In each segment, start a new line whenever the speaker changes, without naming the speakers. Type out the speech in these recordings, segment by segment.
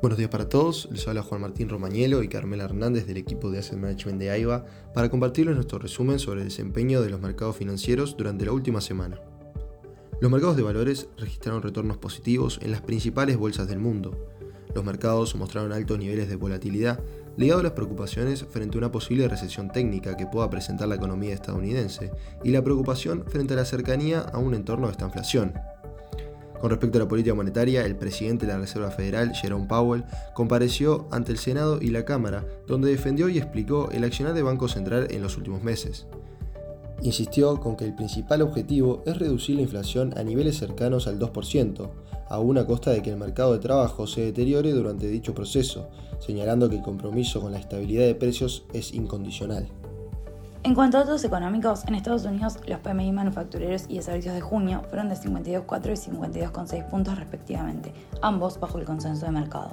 Buenos días para todos, les habla Juan Martín Romañelo y Carmela Hernández del equipo de Asset Management de AIBA para compartirles nuestro resumen sobre el desempeño de los mercados financieros durante la última semana. Los mercados de valores registraron retornos positivos en las principales bolsas del mundo. Los mercados mostraron altos niveles de volatilidad ligado a las preocupaciones frente a una posible recesión técnica que pueda presentar la economía estadounidense y la preocupación frente a la cercanía a un entorno de esta inflación. Con respecto a la política monetaria, el presidente de la Reserva Federal, Jerome Powell, compareció ante el Senado y la Cámara, donde defendió y explicó el accionar del Banco Central en los últimos meses. Insistió con que el principal objetivo es reducir la inflación a niveles cercanos al 2%, aún a costa de que el mercado de trabajo se deteriore durante dicho proceso, señalando que el compromiso con la estabilidad de precios es incondicional.
En cuanto a datos económicos, en Estados Unidos los PMI manufactureros y de servicios de junio fueron de 52,4 y 52,6 puntos respectivamente, ambos bajo el consenso de mercado.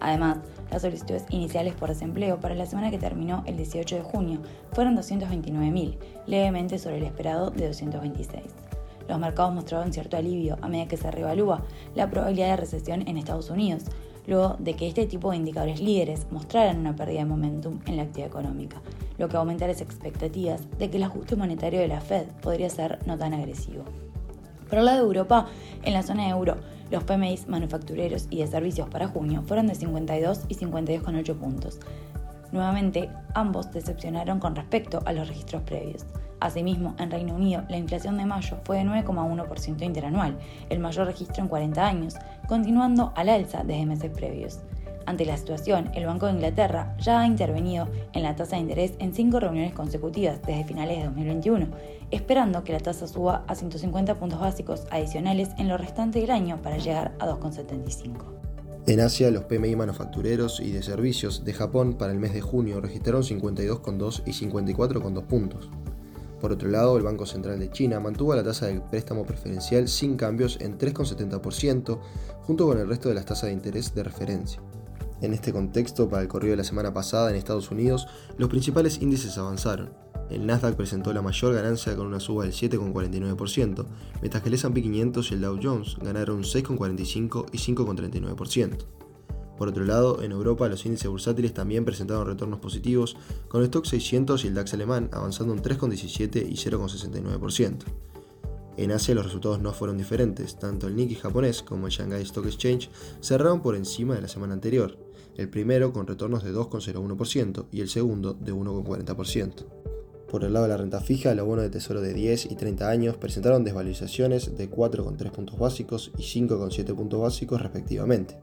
Además, las solicitudes iniciales por desempleo para la semana que terminó el 18 de junio fueron 229.000, levemente sobre el esperado de 226. Los mercados mostraron cierto alivio a medida que se reevalúa la probabilidad de recesión en Estados Unidos, luego de que este tipo de indicadores líderes mostraran una pérdida de momentum en la actividad económica, lo que aumenta las expectativas de que el ajuste monetario de la Fed podría ser no tan agresivo. Por el lado de Europa, en la zona euro, los PMI manufactureros y de servicios para junio fueron de 52 y 52,8 puntos. Nuevamente, ambos decepcionaron con respecto a los registros previos. Asimismo, en Reino Unido, la inflación de mayo fue de 9,1% interanual, el mayor registro en 40 años, continuando al alza desde meses previos. Ante la situación, el Banco de Inglaterra ya ha intervenido en la tasa de interés en cinco reuniones consecutivas desde finales de 2021, esperando que la tasa suba a 150 puntos básicos adicionales en lo restante del año para llegar a 2,75.
En Asia, los PMI manufactureros y de servicios de Japón para el mes de junio registraron 52,2 y 54,2 puntos. Por otro lado, el Banco Central de China mantuvo la tasa de préstamo preferencial sin cambios en 3,70%, junto con el resto de las tasas de interés de referencia. En este contexto, para el corrido de la semana pasada en Estados Unidos, los principales índices avanzaron. El Nasdaq presentó la mayor ganancia con una suba del 7,49%, mientras que el S&P 500 y el Dow Jones ganaron 6,45 y 5,39%. Por otro lado, en Europa los índices bursátiles también presentaron retornos positivos, con el Stock 600 y el DAX alemán avanzando un 3,17 y 0,69%. En Asia los resultados no fueron diferentes, tanto el Nikkei japonés como el Shanghai Stock Exchange cerraron por encima de la semana anterior, el primero con retornos de 2,01% y el segundo de 1,40%. Por el lado de la renta fija, los bonos de tesoro de 10 y 30 años presentaron desvalorizaciones de 4,3 puntos básicos y 5,7 puntos básicos respectivamente,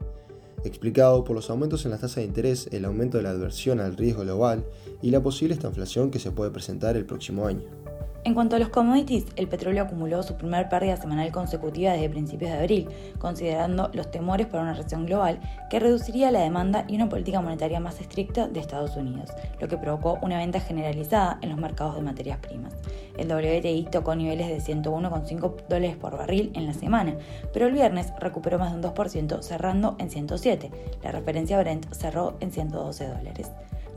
explicado por los aumentos en las tasas de interés, el aumento de la adversión al riesgo global y la posible inflación que se puede presentar el próximo año.
En cuanto a los commodities, el petróleo acumuló su primer pérdida semanal consecutiva desde principios de abril, considerando los temores por una recesión global que reduciría la demanda y una política monetaria más estricta de Estados Unidos, lo que provocó una venta generalizada en los mercados de materias primas. El WTI tocó niveles de 101,5 dólares por barril en la semana, pero el viernes recuperó más de un 2%, cerrando en 107. La referencia Brent cerró en 112 dólares.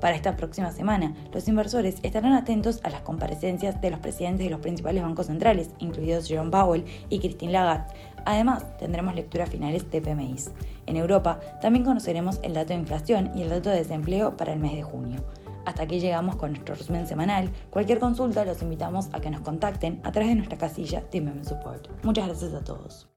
Para esta próxima semana, los inversores estarán atentos a las comparecencias de los presidentes de los principales bancos centrales, incluidos Jerome Powell y Christine Lagarde. Además, tendremos lecturas finales de PMIs. En Europa también conoceremos el dato de inflación y el dato de desempleo para el mes de junio. Hasta aquí llegamos con nuestro resumen semanal. Cualquier consulta los invitamos a que nos contacten a través de nuestra casilla de Support. Muchas gracias a todos.